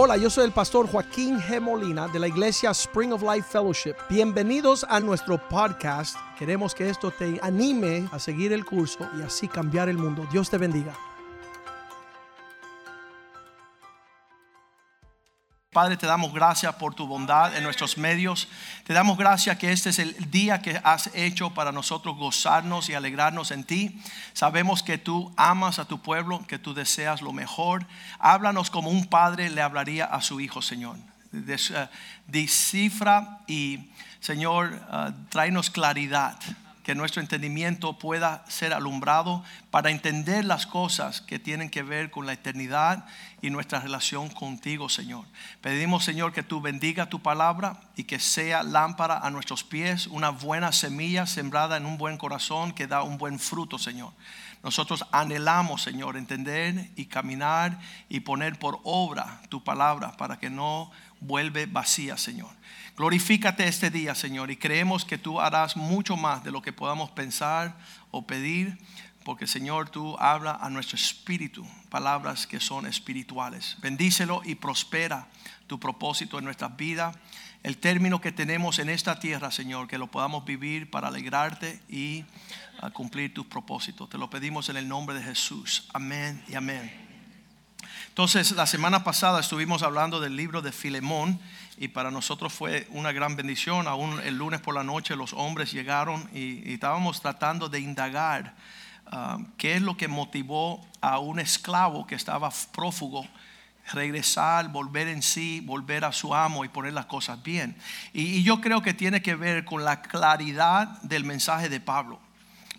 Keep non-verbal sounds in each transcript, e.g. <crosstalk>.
Hola, yo soy el pastor Joaquín G. Molina de la iglesia Spring of Life Fellowship. Bienvenidos a nuestro podcast. Queremos que esto te anime a seguir el curso y así cambiar el mundo. Dios te bendiga. Padre, te damos gracias por tu bondad en nuestros medios. Te damos gracias que este es el día que has hecho para nosotros gozarnos y alegrarnos en ti. Sabemos que tú amas a tu pueblo, que tú deseas lo mejor. Háblanos como un padre le hablaría a su hijo, Señor. Uh, descifra y, Señor, uh, tráenos claridad que nuestro entendimiento pueda ser alumbrado para entender las cosas que tienen que ver con la eternidad y nuestra relación contigo, Señor. Pedimos, Señor, que tú bendiga tu palabra y que sea lámpara a nuestros pies, una buena semilla sembrada en un buen corazón que da un buen fruto, Señor. Nosotros anhelamos, Señor, entender y caminar y poner por obra tu palabra para que no vuelve vacía, Señor. Glorifícate este día, Señor, y creemos que tú harás mucho más de lo que podamos pensar o pedir, porque, Señor, tú habla a nuestro espíritu palabras que son espirituales. Bendícelo y prospera tu propósito en nuestras vidas. El término que tenemos en esta tierra, Señor, que lo podamos vivir para alegrarte y a cumplir tus propósitos. Te lo pedimos en el nombre de Jesús. Amén y amén. Entonces, la semana pasada estuvimos hablando del libro de Filemón y para nosotros fue una gran bendición. Aún el lunes por la noche los hombres llegaron y, estábamos tratando de indagar uh, qué es lo que motivó a un esclavo que estaba prófugo regresar, volver en sí, volver a su amo y poner las cosas bien. Y, y yo creo que tiene que ver con la claridad del mensaje de Pablo.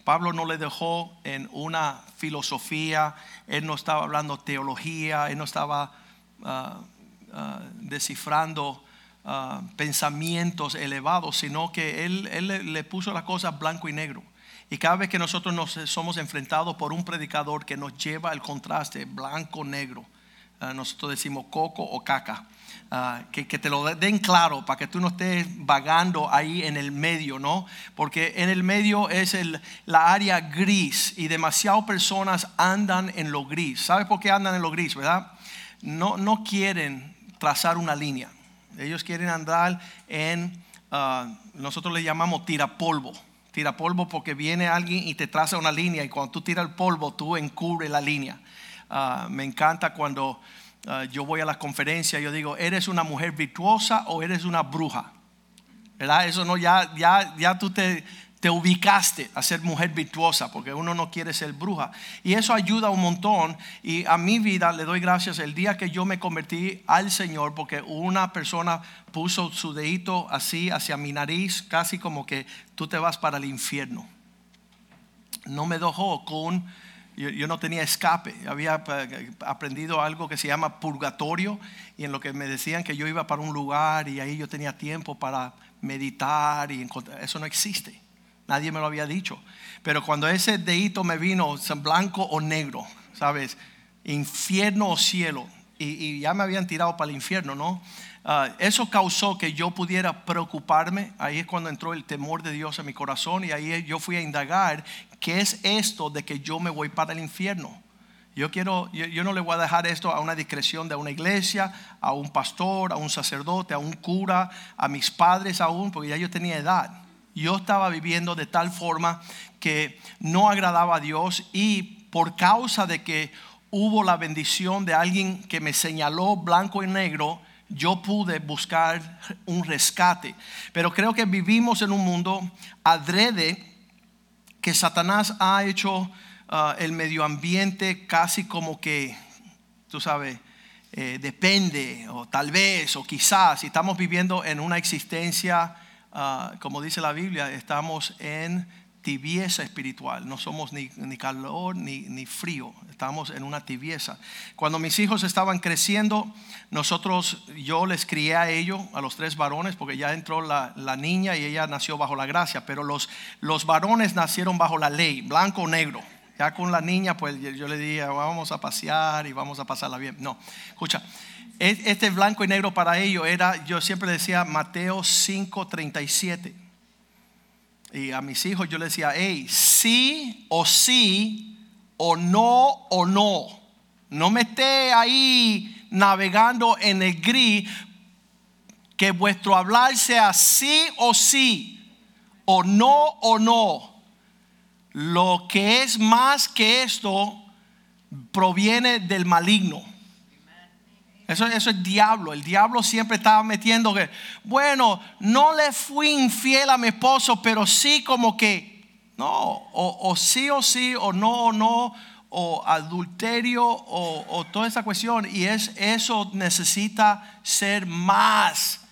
Pablo no le dejó en una filosofía, él no estaba hablando teología, él no estaba uh, uh, descifrando uh, pensamientos elevados, sino que él, él le, puso las cosas blanco y negro. Y cada vez que nosotros nos somos enfrentados por un predicador que nos lleva el contraste blanco-negro, nosotros decimos coco o caca. Uh, que, que, te lo den claro para que tú no estés vagando ahí en el medio, ¿no? Porque en el medio es el, la área gris y demasiadas personas andan en lo gris. ¿Sabes por qué andan en lo gris, verdad? No, no quieren trazar una línea. Ellos quieren andar en, uh, nosotros le llamamos tirapolvo. Tirapolvo porque viene alguien y te traza una línea y cuando tú tiras el polvo, tú encubres la línea. Uh, me encanta cuando uh, yo voy a las conferencias, yo digo, ¿eres una mujer virtuosa o eres una bruja? ¿Verdad? Eso no, ya, ya, ya tú te, te ubicaste a ser mujer virtuosa, porque uno no quiere ser bruja. Y eso ayuda un montón. Y a mi vida le doy gracias el día que yo me convertí al Señor, porque una persona puso su dedito así hacia mi nariz, casi como que tú te vas para el infierno. No me dejó con yo, yo, no tenía escape. Había aprendido algo que se llama purgatorio y en lo que me decían que yo iba para un lugar y ahí yo tenía tiempo para meditar y. Eso no existe. Nadie me lo había dicho. Pero cuando ese dedito me vino, blanco o negro, ¿sabes? Infierno o cielo. Y, ya me habían tirado para el infierno, ¿no? Uh, eso causó que yo pudiera preocuparme. Ahí es cuando entró el temor de Dios en mi corazón y ahí yo fui a indagar qué es esto de que yo me voy para el infierno. Yo quiero, yo no le voy a dejar esto a una discreción de una iglesia, a un pastor, a un sacerdote, a un cura, a mis padres aún, porque ya yo tenía edad. Yo estaba viviendo de tal forma que no agradaba a Dios y por causa de que hubo la bendición de alguien que me señaló blanco y negro, yo pude buscar un rescate. Pero creo que vivimos en un mundo adrede que Satanás ha hecho uh, el medio ambiente casi como que, tú sabes, eh, depende o tal vez o quizás, si estamos viviendo en una existencia, uh, como dice la Biblia, estamos en tibieza espiritual, no somos ni, ni calor ni, ni, frío, estamos en una tibieza. Cuando mis hijos estaban creciendo, nosotros, yo les crié a ellos, a los tres varones, porque ya entró la, la niña y ella nació bajo la gracia, pero los, los varones nacieron bajo la ley, blanco o negro. Ya con la niña, pues yo le dije, vamos a pasear y vamos a pasarla bien. No, escucha, este blanco y negro para ellos era, yo siempre decía Mateo 5:37 y a mis hijos yo les decía, hey, sí o sí, o no o no. No me esté ahí navegando en el gris, que vuestro hablar sea sí o sí, o no o no. Lo que es más que esto proviene del maligno. Eso, eso es diablo. El diablo siempre estaba metiendo que, bueno, no le fui infiel a mi esposo, pero sí como que, no, o, sí o sí, o no o no, o adulterio, o, toda esa cuestión. Y es, eso necesita ser más.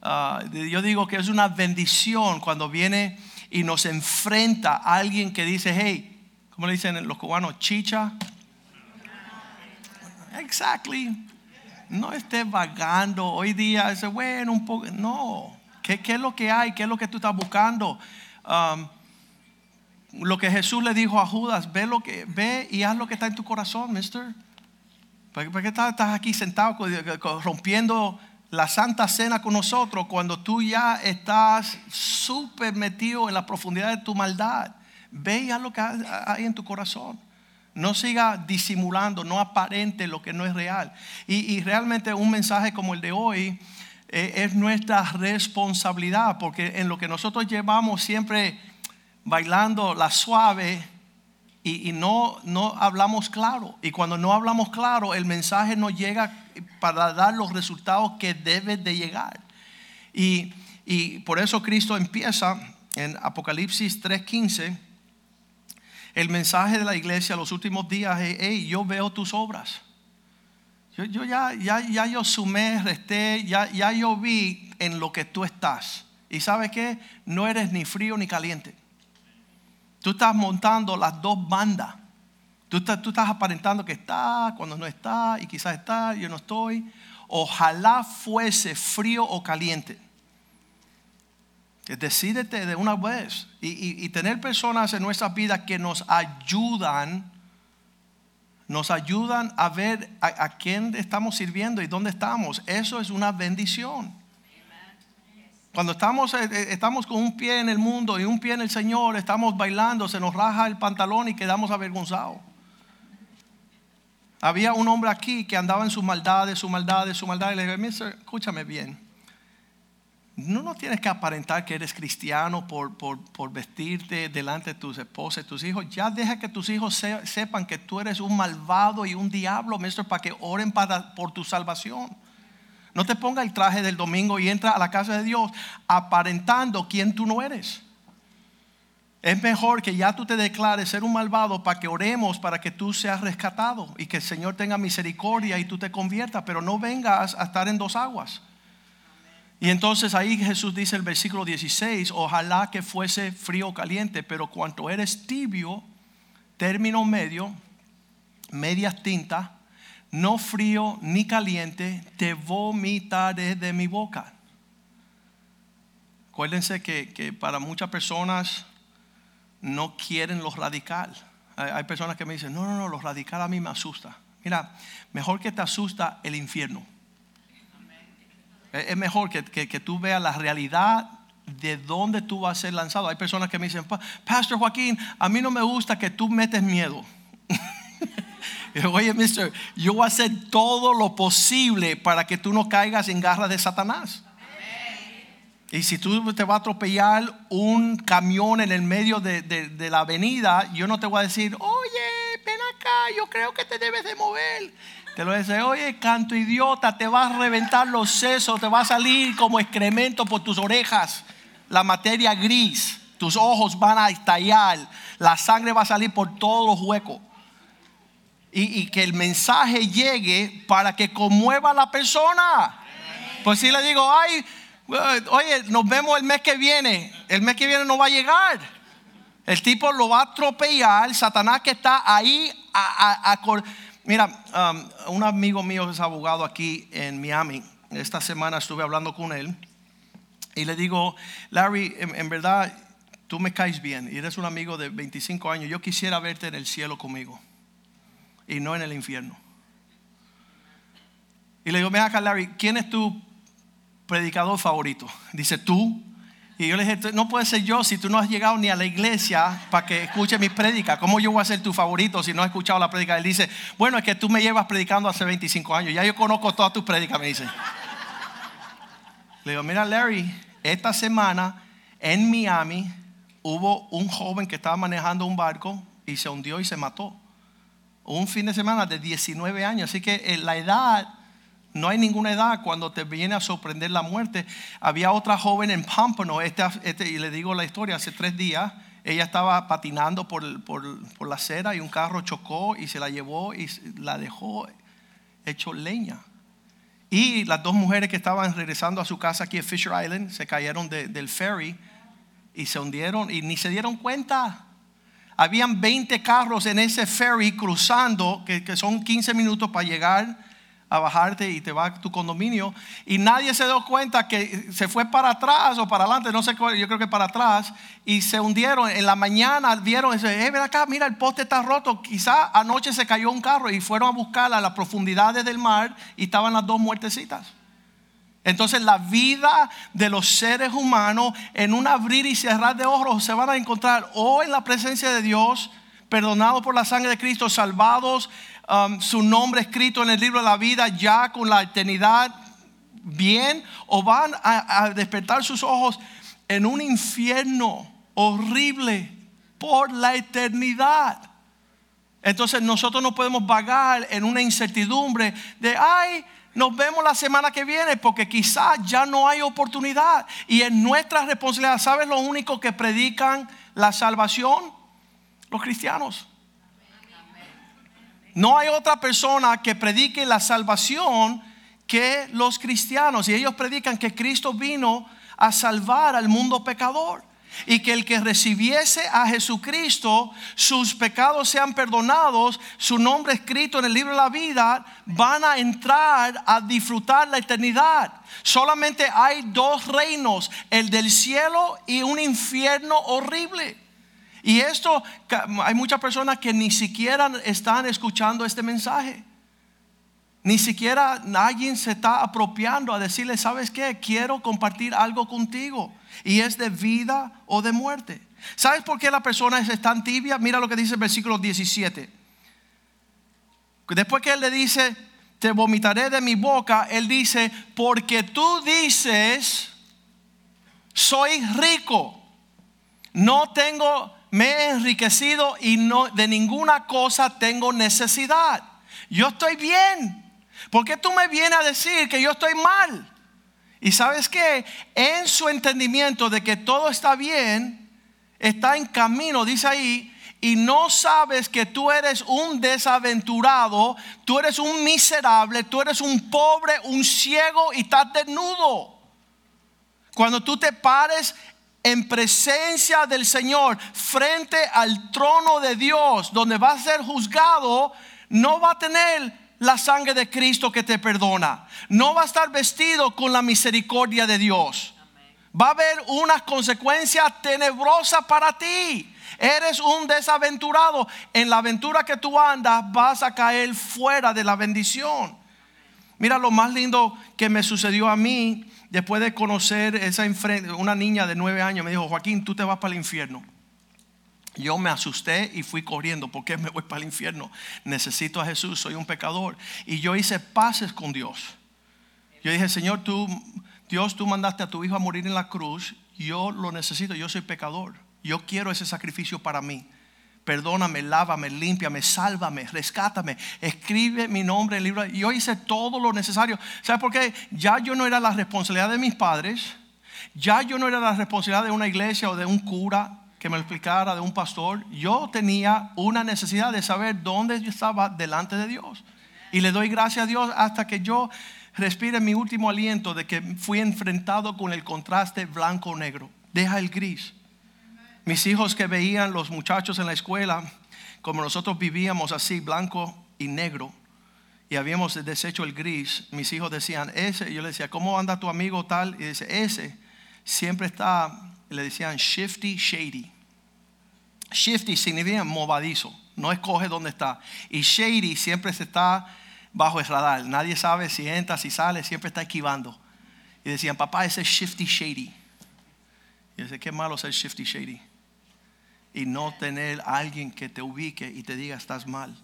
Ah, yo digo que es una bendición cuando viene y nos enfrenta a alguien que dice, hey, ¿cómo le dicen los cubanos? Chicha. Exactly no estés vagando. Hoy día es bueno, un poco. No. ¿Qué, es lo que hay? ¿Qué es lo que tú estás buscando? Um, lo que Jesús le dijo a Judas, ve, lo que, ve y haz lo que está en tu corazón, mister. ¿Por qué estás, aquí sentado rompiendo la santa cena con nosotros cuando tú ya estás súper metido en la profundidad de tu maldad? Ve y haz lo que hay en tu corazón. No siga disimulando, no aparente lo que no es real. Y, realmente un mensaje como el de hoy eh, es nuestra responsabilidad, porque en lo que nosotros llevamos siempre bailando la suave y, no, no hablamos claro. Y cuando no hablamos claro, el mensaje no llega para dar los resultados que debe de llegar. Y, y por eso Cristo empieza en Apocalipsis 3:15 el mensaje de la iglesia los últimos días es, hey, yo veo tus obras. Yo, ya, ya, ya yo sumé, resté, ya, ya yo vi en lo que tú estás. Y sabes qué, no eres ni frío ni caliente. Tú estás montando las dos bandas. Tú estás, tú estás aparentando que está, cuando no está, y quizás está, yo no estoy. Ojalá fuese frío o caliente. Decídete de una vez y, tener personas en nuestras vidas que nos ayudan, nos ayudan a ver a, quién estamos sirviendo y dónde estamos. Eso es una bendición. Cuando estamos, eh, eh, estamos con un pie en el mundo y un pie en el Señor, estamos bailando, se nos raja el pantalón y quedamos avergonzados. Había un hombre aquí que andaba en su maldad, su maldad, su maldad. Y le dije, escúchame bien no, no tienes que aparentar que eres cristiano por, vestirte delante de tus esposas y tus hijos. Ya deja que tus hijos sepan que tú eres un malvado y un diablo, maestro, para que oren para, por tu salvación. No te ponga el traje del domingo y entra a la casa de Dios aparentando quién tú no eres. Es mejor que ya tú te declares ser un malvado para que oremos para que tú seas rescatado y que el Señor tenga misericordia y tú te conviertas, pero no vengas a estar en dos aguas. Y entonces ahí Jesús dice el versículo 16, ojalá que fuese frío o caliente, pero cuanto eres tibio, término medio, medias tintas, no frío ni caliente, te vomitaré de mi boca. Acuérdense que, que para muchas personas no quieren lo radical. Hay, personas que me dicen, no, no, no, lo radical a mí me asusta. Mira, mejor que te asusta el infierno. Es mejor que, tú veas la realidad de dónde tú vas a ser lanzado. Hay personas que me dicen, Pastor Joaquín, a mí no me gusta que tú metes miedo. <laughs> Oye, mister, yo voy a hacer todo lo posible para que tú no caigas en garras de Satanás. Y si tú te va a atropellar un camión en el medio de, de, la avenida, yo no te voy a decir, oye, ven acá, yo creo que te debes de mover. Te lo dice, oye, canto idiota, te vas a reventar los sesos, te va a salir como excremento por tus orejas, la materia gris, tus ojos van a estallar, la sangre va a salir por todos los huecos. Y, que el mensaje llegue para que conmueva a la persona. Pues si le digo, ay, oye, nos vemos el mes que viene, el mes que viene no va a llegar. El tipo lo va a atropellar, Satanás que está ahí a, a Mira, um, un amigo mío es abogado aquí en Miami. Esta semana estuve hablando con él y le digo, Larry, en, verdad tú me caes bien y eres un amigo de 25 años. Yo quisiera verte en el cielo conmigo y no en el infierno. Y le digo, mira acá, Larry, ¿quién es tu predicador favorito? Dice tú. Y yo le dije, no puede ser yo si tú no has llegado ni a la iglesia para que escuche mi prédica. ¿Cómo yo voy a ser tu favorito si no has escuchado la prédica? Él dice, bueno, es que tú me llevas predicando hace 25 años. Ya yo conozco todas tus prédicas, me dice. Le digo, mira Larry, esta semana en Miami hubo un joven que estaba manejando un barco y se hundió y se mató. Un fin de semana de 19 años. Así que eh, la edad no hay ninguna edad cuando te viene a sorprender la muerte. Había otra joven en Pampano, este, este, y le digo la historia, hace tres días, ella estaba patinando por, por, la acera y un carro chocó y se la llevó y la dejó hecho leña. Y las dos mujeres que estaban regresando a su casa aquí en Fisher Island se cayeron del ferry y se hundieron y ni se dieron cuenta. Habían 20 carros en ese ferry cruzando, que, que son 15 minutos para llegar a bajarte y te va a tu condominio y nadie se dio cuenta que se fue para atrás o para adelante, no sé yo creo que para atrás y se hundieron. En la mañana vieron, eh, ven acá, mira el poste está roto. Quizá anoche se cayó un carro y fueron a buscar a las profundidades del mar y estaban las dos muertecitas. Entonces la vida de los seres humanos en un abrir y cerrar de ojos se van a encontrar o en la presencia de Dios, perdonados por la sangre de Cristo, salvados Um, su nombre escrito en el libro de la vida ya con la eternidad bien o van a, despertar sus ojos en un infierno horrible por la eternidad. Entonces nosotros no podemos vagar en una incertidumbre de, ay, nos vemos la semana que viene porque quizás ya no hay oportunidad. Y en nuestra responsabilidad, ¿sabes lo único que predican la salvación? Los cristianos. No hay otra persona que predique la salvación que los cristianos. Y ellos predican que Cristo vino a salvar al mundo pecador. Y que el que recibiese a Jesucristo, sus pecados sean perdonados, su nombre escrito en el libro de la vida, van a entrar a disfrutar la eternidad. Solamente hay dos reinos, el del cielo y un infierno horrible. Y esto, hay muchas personas que ni siquiera están escuchando este mensaje. Ni siquiera alguien se está apropiando a decirle, ¿sabes qué? Quiero compartir algo contigo. Y es de vida o de muerte. ¿Sabes por qué la persona es tan tibia? Mira lo que dice el versículo 17. Después que él le dice, te vomitaré de mi boca, él dice, porque tú dices, soy rico, no tengo me he enriquecido y no de ninguna cosa tengo necesidad. Yo estoy bien. ¿Por qué tú me vienes a decir que yo estoy mal? Y sabes que en su entendimiento de que todo está bien, está en camino, dice ahí, y no sabes que tú eres un desaventurado, tú eres un miserable, tú eres un pobre, un ciego y estás desnudo. Cuando tú te pares en presencia del Señor, frente al trono de Dios, donde va a ser juzgado, no va a tener la sangre de Cristo que te perdona. No va a estar vestido con la misericordia de Dios. Va a haber una consecuencia tenebrosa para ti. Eres un desaventurado. En la aventura que tú andas vas a caer fuera de la bendición. Mira lo más lindo que me sucedió a mí después de conocer esa una niña de nueve años, me dijo, Joaquín, tú te vas para el infierno. Yo me asusté y fui corriendo. ¿Por qué me voy para el infierno? Necesito a Jesús, soy un pecador. Y yo hice paces con Dios. Yo dije, Señor, tú, Dios, tú mandaste a tu hijo a morir en la cruz. Yo lo necesito, yo soy pecador. Yo quiero ese sacrificio para mí. Perdóname, lávame, límpiame, sálvame, rescátame. Escribe mi nombre en el libro. Yo hice todo lo necesario. ¿Sabes por qué? Ya yo no era la responsabilidad de mis padres. Ya yo no era la responsabilidad de una iglesia o de un cura que me explicara, de un pastor. Yo tenía una necesidad de saber dónde estaba delante de Dios. Y le doy gracias a Dios hasta que yo respire mi último aliento de que fui enfrentado con el contraste blanco-negro. Deja el gris mis hijos que veían los muchachos en la escuela, como nosotros vivíamos así, blanco y negro, y habíamos deshecho el gris, mis hijos decían, ese, yo le decía, ¿cómo anda tu amigo tal? Y dice, ese siempre está, le decían shifty, shady. Shifty significa movadizo, no escoge dónde está. Y shady siempre se está bajo el radar. Nadie sabe si entra, si sale, siempre está esquivando. Y decían, papá, ese es shifty, shady. Y dice, qué malo ser shifty shady. Y no tener alguien que te ubique y te diga estás mal.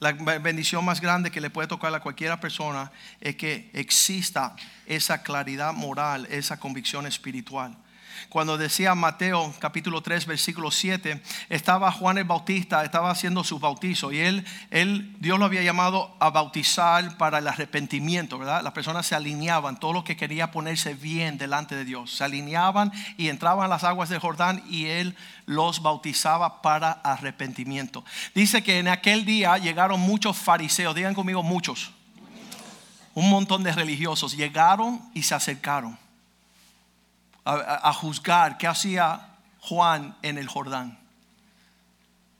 La bendición más grande que le puede tocar a cualquiera persona es que exista esa claridad moral, esa convicción espiritual. Cuando decía Mateo capítulo 3 versículo 7, estaba Juan el Bautista, estaba haciendo su bautizo y él, él, Dios lo había llamado a bautizar para el arrepentimiento, ¿verdad? Las personas se alineaban, todo lo que quería ponerse bien delante de Dios, se alineaban y entraban a las aguas del Jordán y él los bautizaba para arrepentimiento. Dice que en aquel día llegaron muchos fariseos, digan conmigo muchos, un montón de religiosos, llegaron y se acercaron a, juzgar qué hacía Juan en el Jordán.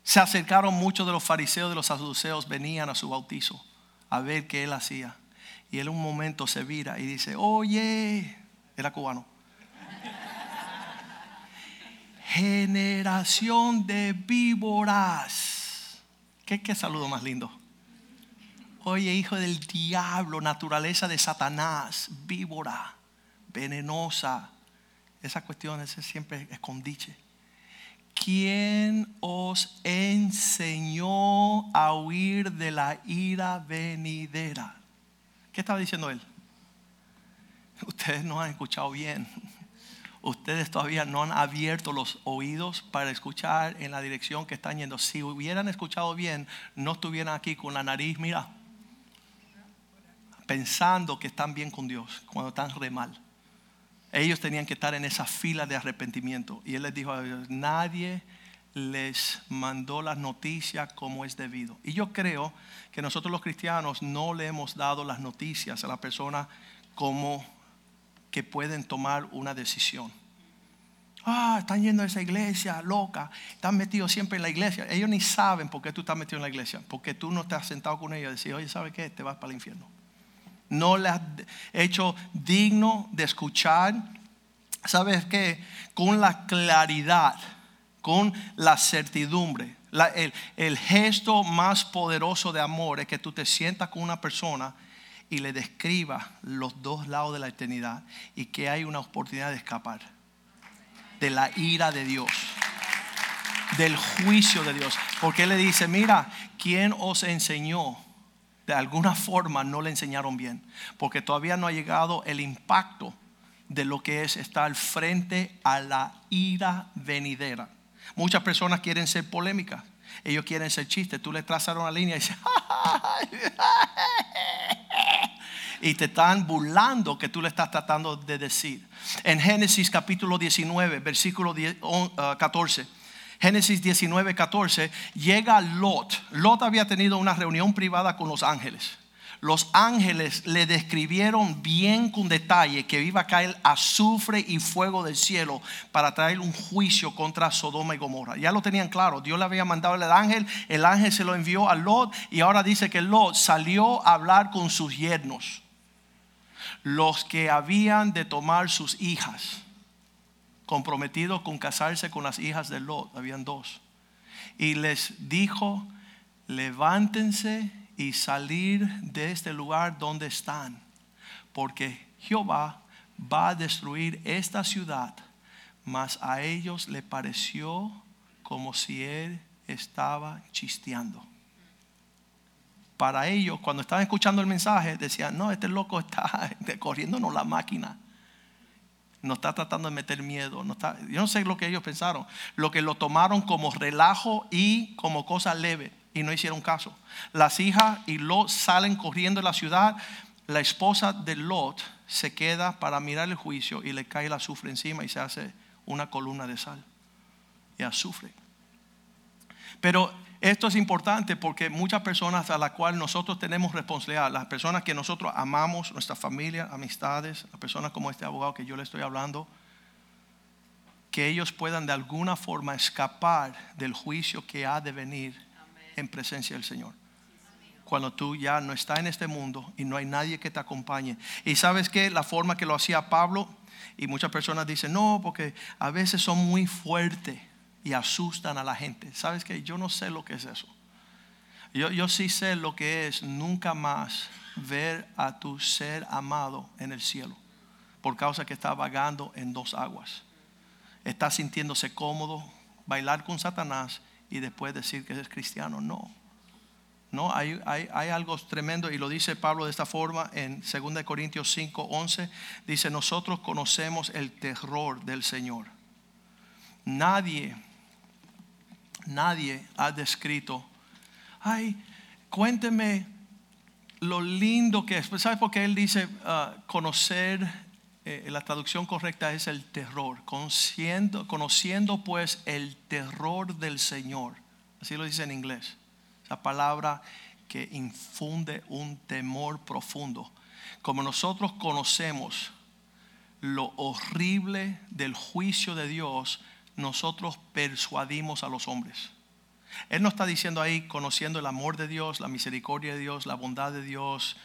Se acercaron muchos de los fariseos, de los saduceos, venían a su bautizo a ver qué él hacía. Y él un momento se vira y dice, oye, era cubano. Generación de víboras. ¿Qué, ¿Qué saludo más lindo? Oye, hijo del diablo, naturaleza de Satanás, víbora, venenosa, esa cuestión es siempre escondiche. ¿Quién os enseñó a huir de la ira venidera? ¿Qué estaba diciendo él? <laughs> Ustedes no han escuchado bien. <laughs> Ustedes todavía no han abierto los oídos para escuchar en la dirección que están yendo. Si hubieran escuchado bien, no estuvieran aquí con la nariz, mira, pensando que están bien con Dios cuando están re mal. Ellos tenían que estar en esa fila de arrepentimiento. Y él les dijo a ellos, nadie les mandó las noticias como es debido. Y yo creo que nosotros los cristianos no le hemos dado las noticias a la persona como que pueden tomar una decisión. Ah, están yendo a esa iglesia loca, están metidos siempre en la iglesia. Ellos ni saben por qué tú estás metido en la iglesia, porque tú no has sentado con ellos y decir, oye, ¿sabe qué? Te vas para el infierno no le has hecho digno de escuchar. ¿Sabes qué? Con la claridad, con la certidumbre. el, el gesto más poderoso de amor es que tú te sientas con una persona y le describas los dos lados de la eternidad y que hay una oportunidad de escapar de la ira de Dios, del juicio de Dios. Porque Él le dice, mira, ¿quién os enseñó? De alguna forma no le enseñaron bien, porque todavía no ha llegado el impacto de lo que es estar frente a la ira venidera. Muchas personas quieren ser polémicas, ellos quieren ser chistes, tú le trazas una línea y <laughs> y te están burlando que tú le estás tratando de decir. En Génesis capítulo 19, versículo 14 Génesis 19, 14, llega Lot. Lot había tenido una reunión privada con los ángeles. Los ángeles le describieron bien con detalle que iba a caer azufre y fuego del cielo para traer un juicio contra Sodoma y Gomorra. Ya lo tenían claro. Dios le había mandado al ángel, el ángel se lo envió a Lot y ahora dice que Lot salió a hablar con sus yernos, los que habían de tomar sus hijas comprometido con casarse con las hijas de Lot, habían dos. Y les dijo, levántense y salir de este lugar donde están, porque Jehová va a destruir esta ciudad, mas a ellos le pareció como si él estaba chisteando. Para ellos, cuando estaban escuchando el mensaje, decían, no, este loco está <laughs> corriéndonos la máquina no está tratando de meter miedo. No está, yo no sé lo que ellos pensaron. Lo que lo tomaron como relajo y como cosa leve y no hicieron caso. Las hijas y Lot salen corriendo de la ciudad. La esposa de Lot se queda para mirar el juicio y le cae el azufre encima y se hace una columna de sal y azufre. Pero esto es importante porque muchas personas a las cuales nosotros tenemos responsabilidad, las personas que nosotros amamos, nuestra familia, amistades, las personas como este abogado que yo le estoy hablando, que ellos puedan de alguna forma escapar del juicio que ha de venir en presencia del Señor. Cuando tú ya no estás en este mundo y no hay nadie que te acompañe. Y sabes que la forma que lo hacía Pablo, y muchas personas dicen, no, porque a veces son muy fuertes y asustan a la gente. ¿Sabes que Yo no sé lo que es eso. Yo, yo sí sé lo que es nunca más ver a tu ser amado en el cielo por causa que está vagando en dos aguas. está sintiéndose cómodo, bailar con Satanás y después decir que es cristiano. No. No, hay, hay, hay, algo tremendo y lo dice Pablo de esta forma en 2 Corintios 5, 11. Dice, nosotros conocemos el terror del Señor. Nadie, nadie ha descrito, ay, cuénteme lo lindo que es. ¿Sabes por qué él dice ah, conocer? Eh, la traducción correcta es el terror. Conociendo, conociendo pues el terror del Señor. Así lo dice en inglés. La palabra que infunde un temor profundo. Como nosotros conocemos lo horrible del juicio de Dios, nosotros persuadimos a los hombres. Él no está diciendo ahí conociendo el amor de Dios, la misericordia de Dios, la bondad de Dios,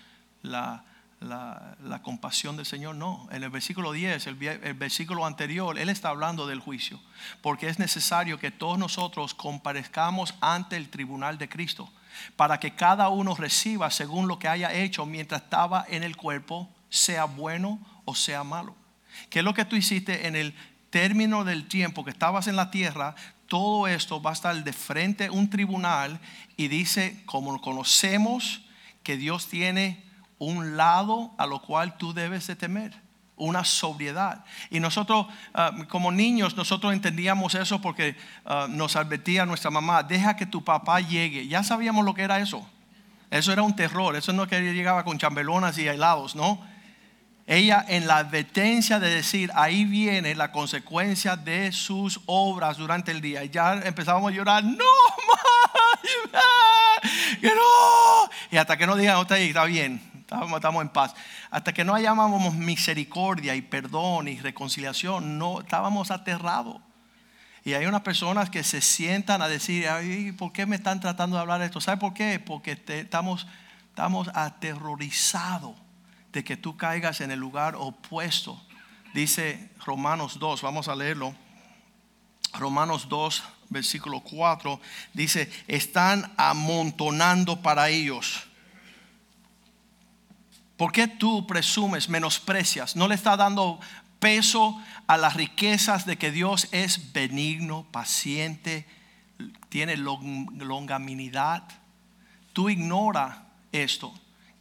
la, la, compasión del Señor. No, en el versículo 10, el, el, versículo anterior, Él está hablando del juicio, porque es necesario que todos nosotros comparezcamos ante el tribunal de Cristo, para que cada uno reciba según lo que haya hecho mientras estaba en el cuerpo, sea bueno o sea malo. ¿Qué es lo que tú hiciste en el término del tiempo que estabas en la tierra? todo esto va a estar de frente a un tribunal y dice, como conocemos que Dios tiene un lado a lo cual tú debes de temer, una sobriedad. Y nosotros, ah, como niños, nosotros entendíamos eso porque ah, nos advertía nuestra mamá, deja que tu papá llegue. Ya sabíamos lo que era eso. Eso era un terror, eso no que llegaba con chambelonas y helados, ¿no? Ella en la advertencia de decir, ahí viene la consecuencia de sus obras durante el día. Y ya empezábamos a llorar, no, <laughs> que no. Y hasta que no digan, está, bien, estamos, en paz. Hasta que no llamábamos misericordia y perdón y reconciliación, no, estábamos aterrados. Y hay unas personas que se sientan a decir, Ay, ¿por qué me están tratando de hablar de esto? ¿Sabe por qué? Porque estamos, estamos aterrorizados de que tú caigas en el lugar opuesto. Dice Romanos 2, vamos a leerlo. Romanos 2, versículo 4, dice, están amontonando para ellos. ¿Por qué tú presumes, menosprecias? No le está dando peso a las riquezas de que Dios es benigno, paciente, tiene longaminidad. Tú ignora esto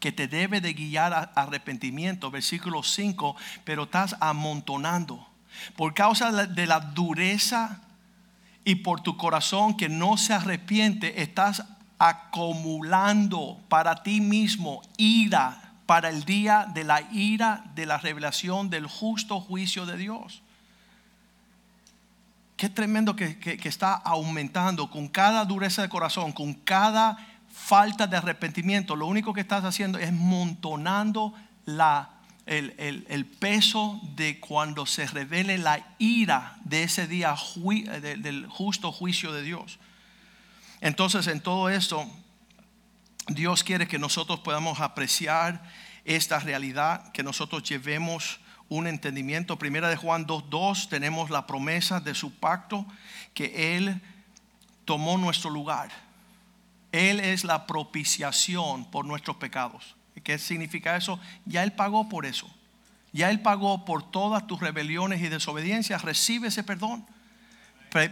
que te debe de guiar a arrepentimiento, versículo 5, pero estás amontonando. Por causa de la dureza y por tu corazón que no se arrepiente, estás acumulando para ti mismo ira para el día de la ira de la revelación del justo juicio de Dios. Qué tremendo que, que está aumentando con cada dureza de corazón, con cada falta de arrepentimiento, lo único que estás haciendo es montonando la, el, peso de cuando se revele la ira de ese día del justo juicio de Dios. Entonces, en todo esto, Dios quiere que nosotros podamos apreciar esta realidad, que nosotros llevemos un entendimiento. Primera de Juan 2.2 tenemos la promesa de su pacto que Él tomó nuestro lugar él es la propiciación por nuestros pecados. ¿Qué significa eso? Ya Él pagó por eso. Ya Él pagó por todas tus rebeliones y desobediencias. Recibe ese perdón.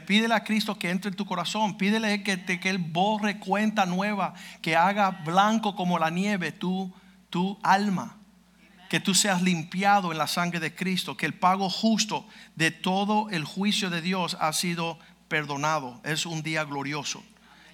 Pídele a Cristo que entre en tu corazón. Pídele que, que Él borre cuenta nueva. Que haga blanco como la nieve tu, tu alma. Que tú seas limpiado en la sangre de Cristo. Que el pago justo de todo el juicio de Dios ha sido perdonado. Es un día glorioso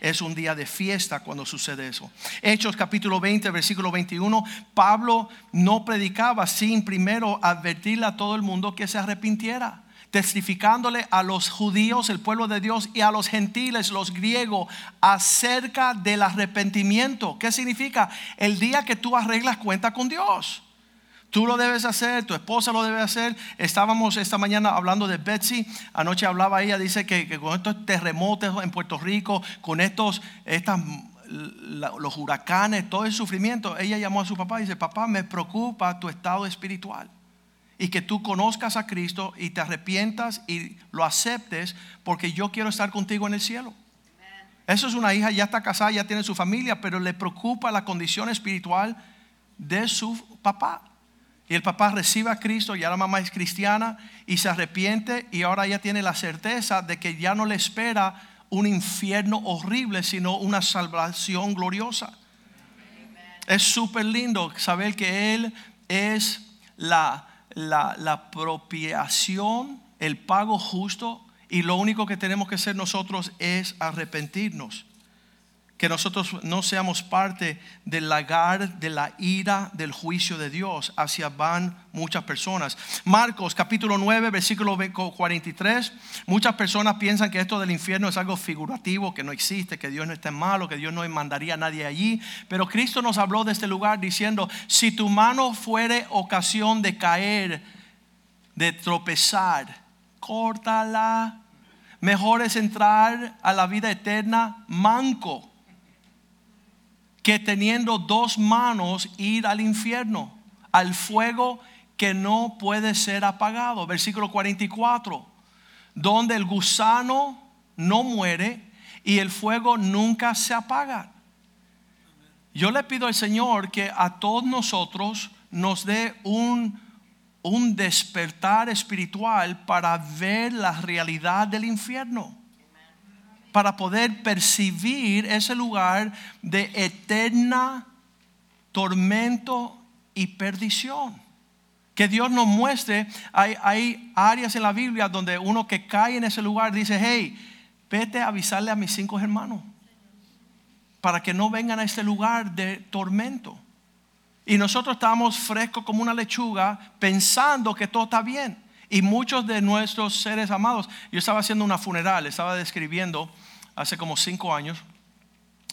es un día de fiesta cuando sucede eso. Hechos capítulo 20, versículo 21, Pablo no predicaba sin primero advertirle a todo el mundo que se arrepintiera testificándole a los judíos, el pueblo de Dios, y a los gentiles, los griegos, acerca del arrepentimiento. ¿Qué significa? El día que tú arreglas cuenta con Dios. Tú lo debes hacer, tu esposa lo debe hacer. Estábamos esta mañana hablando de Betsy. Anoche hablaba ella, dice que, con estos terremotos en Puerto Rico, con estos, estas, los huracanes, todo el sufrimiento, ella llamó a su papá y dice, papá, me preocupa tu estado espiritual. Y que tú conozcas a Cristo y te arrepientas y lo aceptes porque yo quiero estar contigo en el cielo. Eso es una hija, ya está casada, ya tiene su familia, pero le preocupa la condición espiritual de su papá. Y el papá recibe a Cristo, ya la mamá es cristiana y se arrepiente y ahora ya tiene la certeza de que ya no le espera un infierno horrible, sino una salvación gloriosa. Es súper lindo saber que Él es la, la, la apropiación, el pago justo y lo único que tenemos que hacer nosotros es arrepentirnos que nosotros no seamos parte del lagar de la ira del juicio de Dios hacia van muchas personas. Marcos capítulo 9 versículo 43, muchas personas piensan que esto del infierno es algo figurativo, que no existe, que Dios no está malo, que Dios no mandaría a nadie allí, pero Cristo nos habló de este lugar diciendo, si tu mano fuere ocasión de caer, de tropezar, córtala. Mejor es entrar a la vida eterna manco que teniendo dos manos ir al infierno, al fuego que no puede ser apagado. Versículo 44, donde el gusano no muere y el fuego nunca se apaga. Yo le pido al Señor que a todos nosotros nos dé un, un despertar espiritual para ver la realidad del infierno para poder percibir ese lugar de eterna tormento y perdición. Que Dios nos muestre, hay, hay áreas en la Biblia donde uno que cae en ese lugar dice, hey, vete a avisarle a mis cinco hermanos para que no vengan a este lugar de tormento. Y nosotros estamos frescos como una lechuga pensando que todo está bien. Y muchos de nuestros seres amados, yo estaba haciendo una funeral, estaba describiendo hace como cinco años,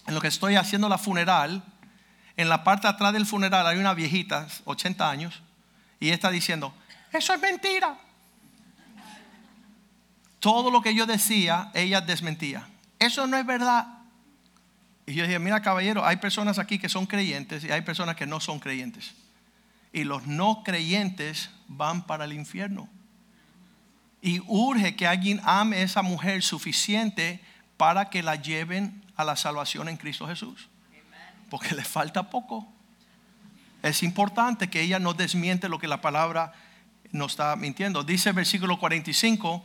en lo que estoy haciendo la funeral, en la parte atrás del funeral hay una viejita, 80 años, y está diciendo, eso es mentira. Todo lo que yo decía, ella desmentía. Eso no es verdad. Y yo dije, mira caballero, hay personas aquí que son creyentes y hay personas que no son creyentes. Y los no creyentes van para el infierno. Y urge que alguien ame a esa mujer suficiente para que la lleven a la salvación en Cristo Jesús. Porque le falta poco. Es importante que ella no desmiente lo que la palabra nos está mintiendo. Dice el versículo 45,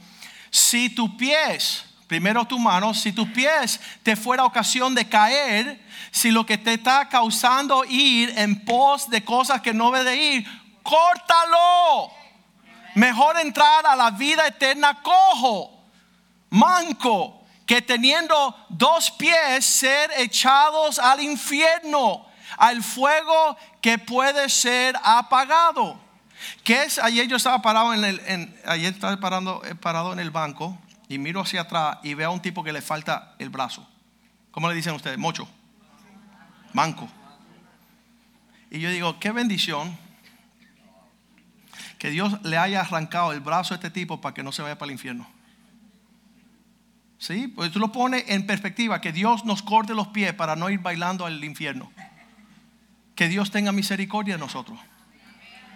si tu pies, primero tu mano, si tus pies te fuera ocasión de caer, si lo que te está causando ir en pos de cosas que no debe de ir, córtalo. Mejor entrar a la vida eterna cojo, manco, que teniendo dos pies ser echados al infierno, al fuego que puede ser apagado. Que es, ayer yo estaba parado en el, ayer estaba parando, eh, parado en el banco y miro hacia atrás y veo a un tipo que le falta el brazo. ¿Cómo le dicen ustedes? Mocho. Manco. Y yo digo, qué bendición que Dios le haya arrancado el brazo a este tipo para que no se vaya para el infierno. ¿Sí? Pues tú lo pones en perspectiva, que Dios nos corte los pies para no ir bailando al infierno. Que Dios tenga misericordia de nosotros.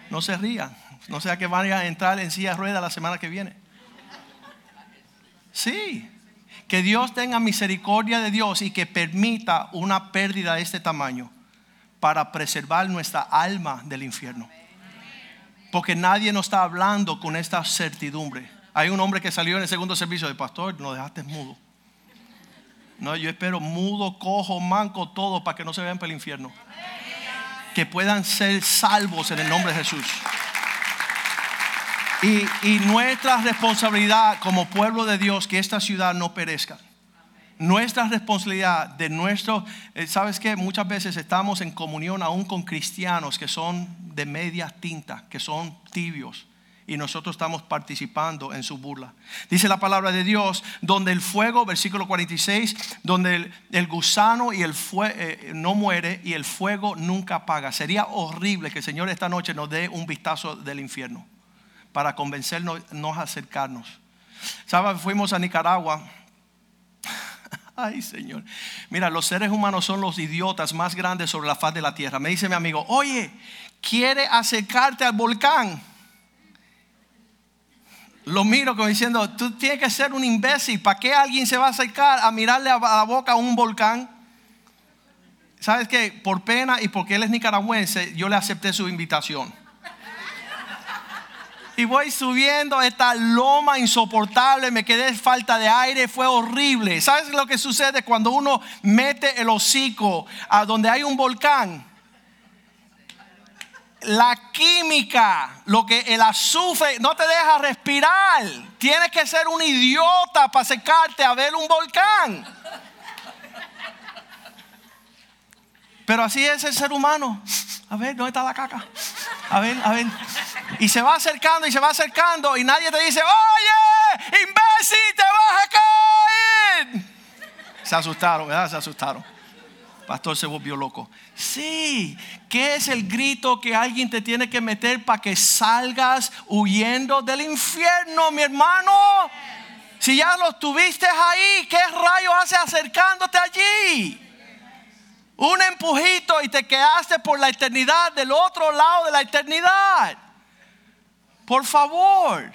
No se rían, no sea que vayan a entrar en silla de rueda la semana que viene. Sí, que Dios tenga misericordia de Dios y que permita una pérdida de este tamaño para preservar nuestra alma del infierno. Porque nadie nos está hablando con esta certidumbre. Hay un hombre que salió en el segundo servicio de pastor, nos dejaste mudo. No, yo espero mudo, cojo, manco, todo para que no se vean para el infierno. Que puedan ser salvos en el nombre de Jesús. Y, y nuestra responsabilidad como pueblo de Dios, que esta ciudad no perezca nuestra responsabilidad de nuestro, eh, sabes que muchas veces estamos en comunión aún con cristianos que son de media tinta, que son tibios. Y nosotros estamos participando en su burla. Dice la palabra de Dios, donde el fuego, versículo 46, donde el, gusano y el fuego eh, no muere y el fuego nunca apaga. Sería horrible que el Señor esta noche nos dé un vistazo del infierno para convencernos, a acercarnos. ¿Sabes? Fuimos a Nicaragua Ay, Señor. Mira, los seres humanos son los idiotas más grandes sobre la faz de la tierra. Me dice mi amigo, oye, ¿quiere acercarte al volcán? Lo miro como diciendo, tú tienes que ser un imbécil. ¿Para qué alguien se va a acercar a mirarle a la boca a un volcán? ¿Sabes qué? Por pena y porque él es nicaragüense, yo le acepté su invitación. Y voy subiendo esta loma insoportable, me quedé falta de aire, fue horrible. ¿Sabes lo que sucede cuando uno mete el hocico a donde hay un volcán? La química, lo que el azufre no te deja respirar. Tienes que ser un idiota para secarte a ver un volcán. Pero así es el ser humano. A ver, ¿dónde está la caca? A ver, a ver. Y se va acercando y se va acercando y nadie te dice, oye, imbécil, te vas a caer. Se asustaron, ¿verdad? Se asustaron. Pastor se volvió loco. Sí, ¿qué es el grito que alguien te tiene que meter para que salgas huyendo del infierno, mi hermano? Si ya lo tuviste ahí, ¿qué rayo hace acercándote allí? Un empujito y te quedaste por la eternidad del otro lado de la eternidad. Por favor.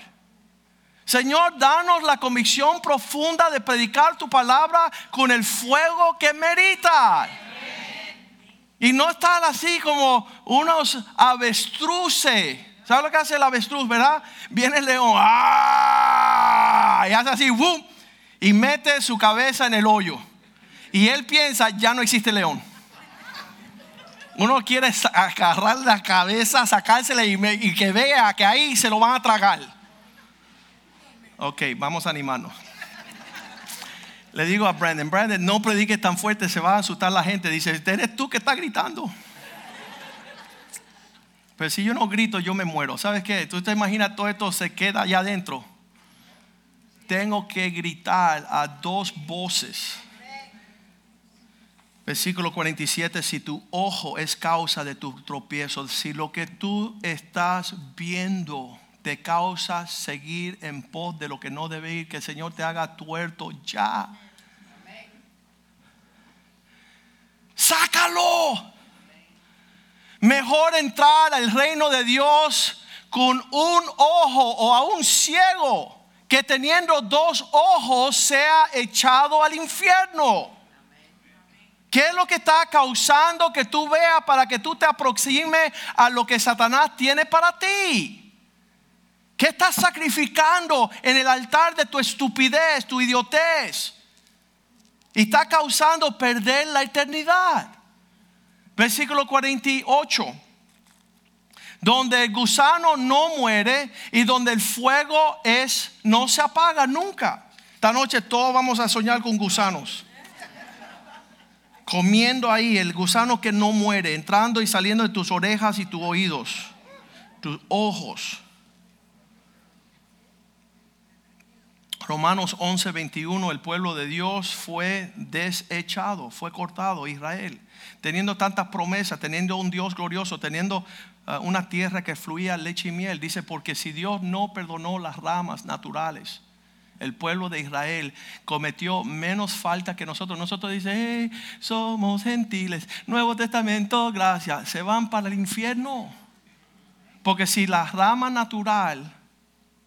Señor, danos la convicción profunda de predicar tu palabra con el fuego que merita. Y no estar así como unos avestruces. ¿Sabes lo que hace el avestruz, verdad? Viene el león ¡ah! y hace así, ¡boom! y mete su cabeza en el hoyo. Y él piensa, ya no existe león. Uno quiere agarrar la cabeza, sacársela y, que vea que ahí se lo van a tragar. Ok, vamos a animarnos. Le digo a Brandon, Brandon, no prediques tan fuerte, se va a asustar la gente. Dice, eres tú que estás gritando. Pero si yo no grito, yo me muero. ¿Sabes qué? Tú te imaginas todo esto se queda allá adentro. Tengo que gritar a dos voces Versículo 47, si tu ojo es causa de tu tropiezo, si lo que tú estás viendo te causa seguir en pos de lo que no debe ir, que el Señor te haga tuerto ya. Sácalo. Mejor entrar al reino de Dios con un ojo o a un ciego que teniendo dos ojos sea echado al infierno. ¿Qué es lo que está causando que tú veas para que tú te aproximes a lo que Satanás tiene para ti? ¿Qué estás sacrificando en el altar de tu estupidez, tu idiotez? Y está causando perder la eternidad. Versículo 48. Donde el gusano no muere y donde el fuego es no se apaga nunca. Esta noche todos vamos a soñar con gusanos comiendo ahí el gusano que no muere, entrando y saliendo de tus orejas y tus oídos, tus ojos. Romanos 11, 21, el pueblo de Dios fue desechado, fue cortado, Israel, teniendo tantas promesas, teniendo un Dios glorioso, teniendo uh, una tierra que fluía leche y miel. Dice, porque si Dios no perdonó las ramas naturales, el pueblo de Israel cometió menos falta que nosotros. Nosotros dice, somos gentiles, Nuevo Testamento, gracias, se van para el infierno. Porque si la rama natural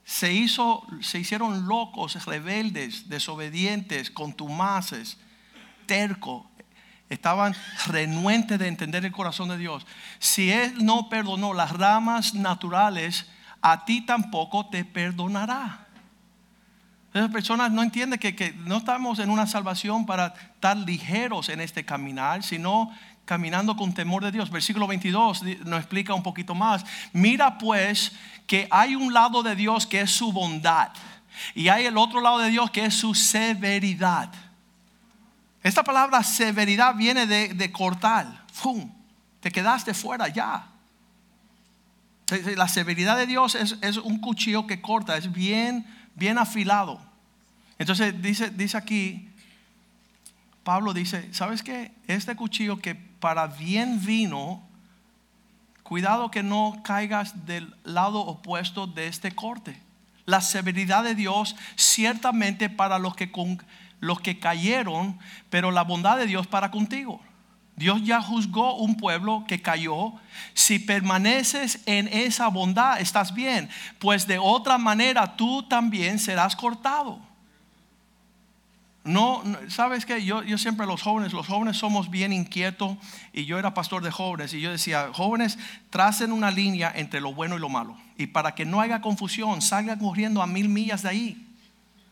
se hizo, se hicieron locos, rebeldes, desobedientes, contumaces, tercos, estaban renuentes de entender el corazón de Dios. Si Él no perdonó las ramas naturales, a ti tampoco te perdonará. Esas personas no entienden que, no estamos en una salvación para estar ligeros en este caminar, sino caminando con temor de Dios. Versículo 22 nos explica un poquito más. Mira pues que hay un lado de Dios que es su bondad y hay el otro lado de Dios que es su severidad. Esta palabra severidad viene de, cortar. ¡Fum! Te quedaste fuera ya. La severidad de Dios es, es un cuchillo que corta, es bien bien afilado. Entonces dice, dice aquí, Pablo dice, ¿sabes qué? Este cuchillo que para bien vino, cuidado que no caigas del lado opuesto de este corte. La severidad de Dios ciertamente para los que, los que cayeron, pero la bondad de Dios para contigo. Dios ya juzgó un pueblo que cayó. Si permaneces en esa bondad, estás bien. Pues de otra manera tú también serás cortado. No, sabes que yo, yo siempre los jóvenes, los jóvenes somos bien inquietos y yo era pastor de jóvenes y yo decía, jóvenes, tracen una línea entre lo bueno y lo malo. Y para que no haya confusión, salgan corriendo a mil millas de ahí.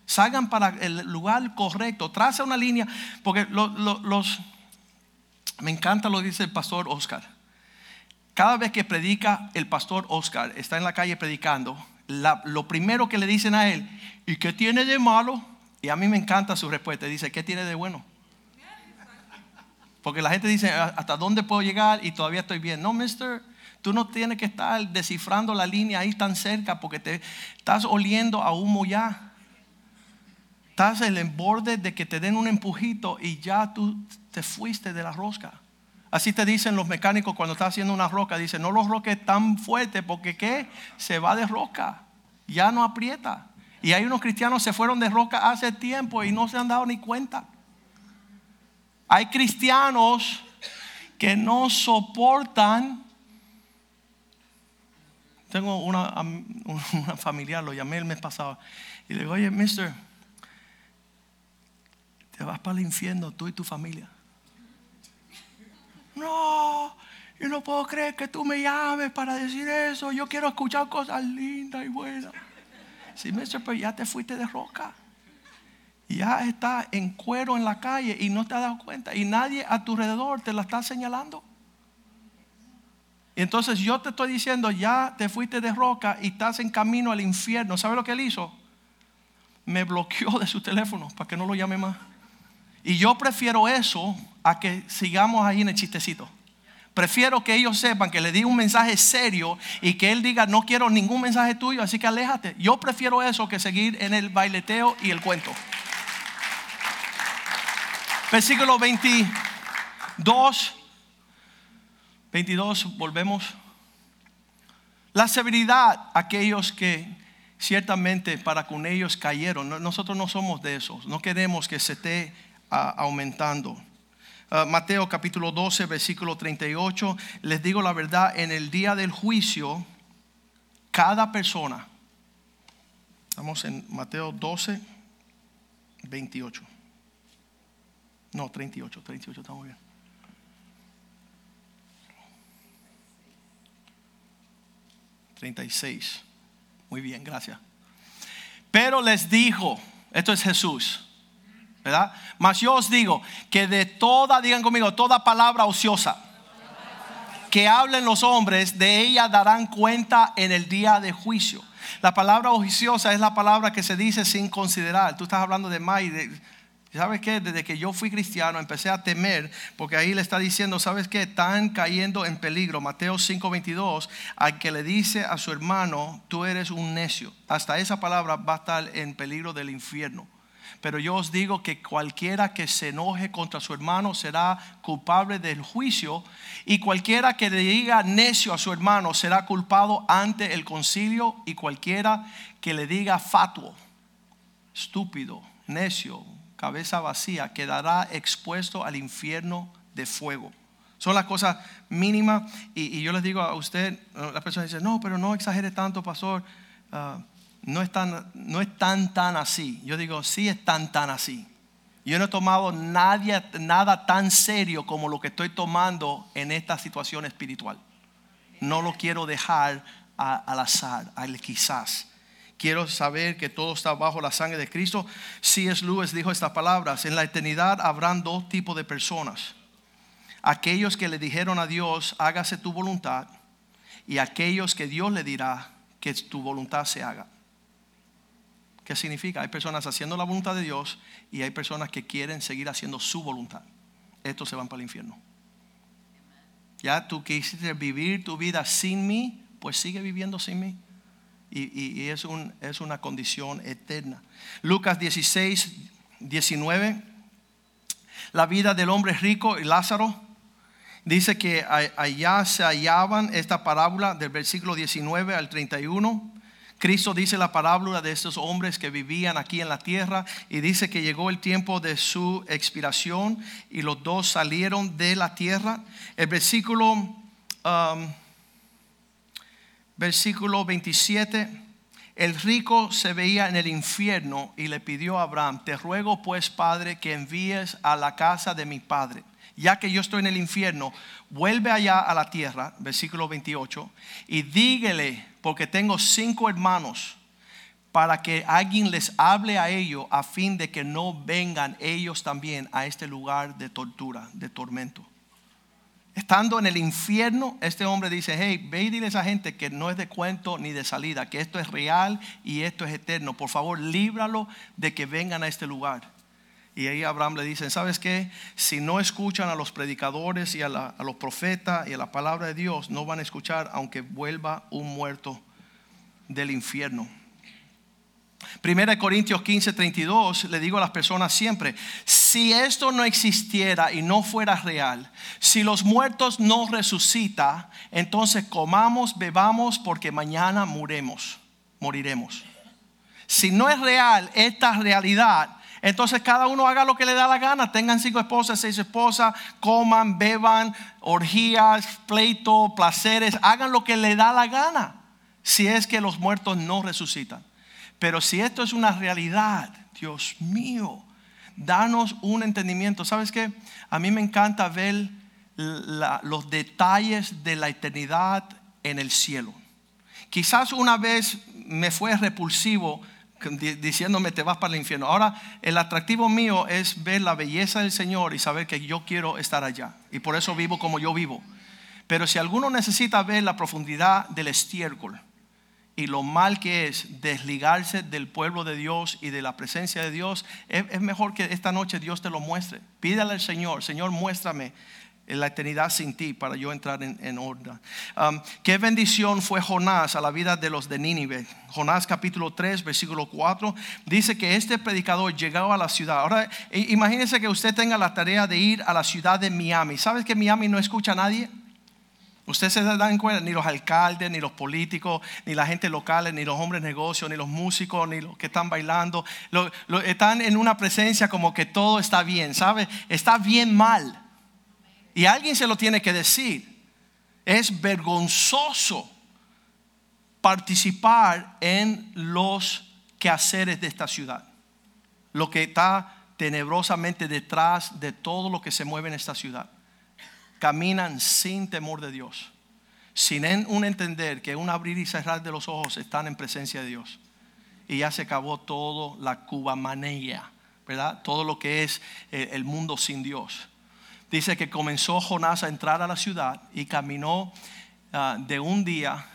Salgan para el lugar correcto, tracen una línea, porque los, me encanta lo que dice el pastor Oscar. Cada vez que predica el pastor Oscar, está en la calle predicando, lo primero que le dicen a él, ¿y qué tiene de malo? Y a mí me encanta su respuesta. Dice, ¿qué tiene de bueno? Porque la gente dice, ¿hasta dónde puedo llegar? Y todavía estoy bien. No, mister, tú no tienes que estar descifrando la línea ahí tan cerca porque te estás oliendo a humo ya. Estás en el borde de que te den un empujito y ya tú te fuiste de la rosca. Así te dicen los mecánicos cuando estás haciendo una roca. Dicen, no lo roques tan fuerte porque ¿qué? Se va de roca. Ya no aprieta. Y hay unos cristianos se fueron de roca hace tiempo y no se han dado ni cuenta. Hay cristianos que no soportan. Tengo una, <laughs> una familiar, lo llamé el mes pasado, y le digo, oye, mister, te vas para el infierno tú y tu familia. No, yo no puedo creer que tú me llames para decir eso. Yo quiero escuchar cosas lindas y buenas. Sí, maestro, pero ya te fuiste de roca. Ya está en cuero en la calle y no te has dado cuenta. Y nadie a tu alrededor te la está señalando. Entonces yo te estoy diciendo, ya te fuiste de roca y estás en camino al infierno. ¿Sabe lo que él hizo? Me bloqueó de su teléfono para que no lo llame más. Y yo prefiero eso a que sigamos ahí en el chistecito. Prefiero que ellos sepan que le di un mensaje serio y que él diga, no quiero ningún mensaje tuyo, así que aléjate. Yo prefiero eso que seguir en el baileteo y el cuento. Versículo 22. 22, volvemos. La severidad, aquellos que ciertamente para con ellos cayeron. Nosotros no somos de esos. No queremos que se ah, aumentando. Ah, Mateo capítulo 12, versículo 38, les digo la verdad, en el día del juicio, cada persona, estamos en Mateo 12, 28. No, 38, 38, estamos bien. ...36... Muy bien, gracias. Pero les dijo, esto es Jesús. ¿Verdad? Mas yo os digo que de toda, digan conmigo, toda palabra ociosa que hablen los hombres, de ella darán cuenta en el día de juicio. La palabra ociosa es la palabra que se dice sin considerar. Tú estás hablando de más ¿Sabes qué? Desde que yo fui cristiano empecé a temer porque ahí le está diciendo, ¿sabes qué? Están cayendo en peligro. Mateo 5:22, al que le dice a su hermano, tú eres un necio. Hasta esa palabra va a estar en peligro del infierno. Pero yo os digo que cualquiera que se enoje contra su hermano será culpable del juicio y cualquiera que le diga necio a su hermano será culpado ante el concilio y cualquiera que le diga fatuo, estúpido, necio, cabeza vacía, quedará expuesto al infierno de fuego. Son las cosas mínimas y, yo les digo a usted, las personas dicen, no, pero no exagere tanto, pastor. Ah, no es tan, no es tan, tan así. Yo digo, sí es tan, tan así. Yo no he tomado nada tan serio como lo que estoy tomando en esta situación espiritual. No lo quiero dejar al azar, al quizás. Quiero saber que todo está bajo la sangre de Cristo. C.S. Lewis dijo estas palabras, en la eternidad habrán dos tipos de personas. Aquellos que le dijeron a Dios, hágase tu voluntad, y aquellos que Dios le dirá que tu voluntad se haga. ¿Qué significa? Hay personas haciendo la voluntad de Dios y hay personas que quieren seguir haciendo su voluntad. Estos se van para el infierno. Ya tú quisiste vivir tu vida sin mí, pues sigue viviendo sin mí. Y, es, un, es una condición eterna. Lucas 16, 19. La vida del hombre rico y Lázaro. Dice que allá se hallaban esta parábola del versículo 19 al 31 Cristo dice la parábola de estos hombres que vivían aquí en la tierra y dice que llegó el tiempo de su expiración y los dos salieron de la tierra. El versículo, um, versículo 27, El rico se veía en el infierno y le pidió a Abraham, te ruego pues, Padre, que envíes a la casa de mi Padre. Ya que yo estoy en el infierno, vuelve allá a la tierra, versículo 28, y dígale, porque tengo cinco hermanos, para que alguien les hable a ellos a fin de que no vengan ellos también a este lugar de tortura, de tormento. Estando en el infierno, este hombre dice, hey, ve y dile a esa gente que no es de cuento ni de salida, que esto es real y esto es eterno. Por favor, líbralo de que vengan a este lugar. Y ahí Abraham le dice, ¿sabes qué? Si no escuchan a los predicadores y a, los profetas y a la palabra de Dios, no van a escuchar aunque vuelva un muerto del infierno. Primera Corintios 15, 32, le digo a las personas siempre, si esto no existiera y no fuera real, si los muertos no resucitan, entonces comamos, bebamos, porque mañana muremos, moriremos. Si no es real esta realidad, entonces cada uno haga lo que le da la gana. Tengan cinco esposas, seis esposas, coman, beban, orgías, pleito, placeres, hagan lo que le da la gana. Si es que los muertos no resucitan. Pero si esto es una realidad, Dios mío, danos un entendimiento. ¿Sabes qué? A mí me encanta ver los detalles de la eternidad en el cielo. Quizás una vez me fue repulsivo diciéndome te vas para el infierno. Ahora el atractivo mío es ver la belleza del Señor y saber que yo quiero estar allá. Y por eso vivo como yo vivo. Pero si alguno necesita ver la profundidad del estiércol, y lo mal que es desligarse del pueblo de Dios y de la presencia de Dios, es, mejor que esta noche Dios te lo muestre. Pídale al Señor, Señor, muéstrame la eternidad sin ti para yo entrar en, orden. Um, qué bendición fue Jonás a la vida de los de Nínive. Jonás capítulo 3, versículo 4, dice que este predicador llegaba a la ciudad. Ahora, imagínense que usted tenga la tarea de ir a la ciudad de Miami. ¿Sabes que Miami no escucha a nadie? Ustedes se dan cuenta, ni los alcaldes, ni los políticos, ni la gente local, ni los hombres de negocio, ni los músicos, ni los que están bailando, están en una presencia como que todo está bien, ¿sabe? Está bien mal. Y alguien se lo tiene que decir. Es vergonzoso participar en los quehaceres de esta ciudad. Lo que está tenebrosamente detrás de todo lo que se mueve en esta ciudad caminan sin temor de Dios, sin un entender que un abrir y cerrar de los ojos están en presencia de Dios. Y ya se acabó todo la cubamanía, ¿verdad? Todo lo que es eh, el mundo sin Dios. Dice que comenzó Jonás a entrar a la ciudad y caminó ah, de un día.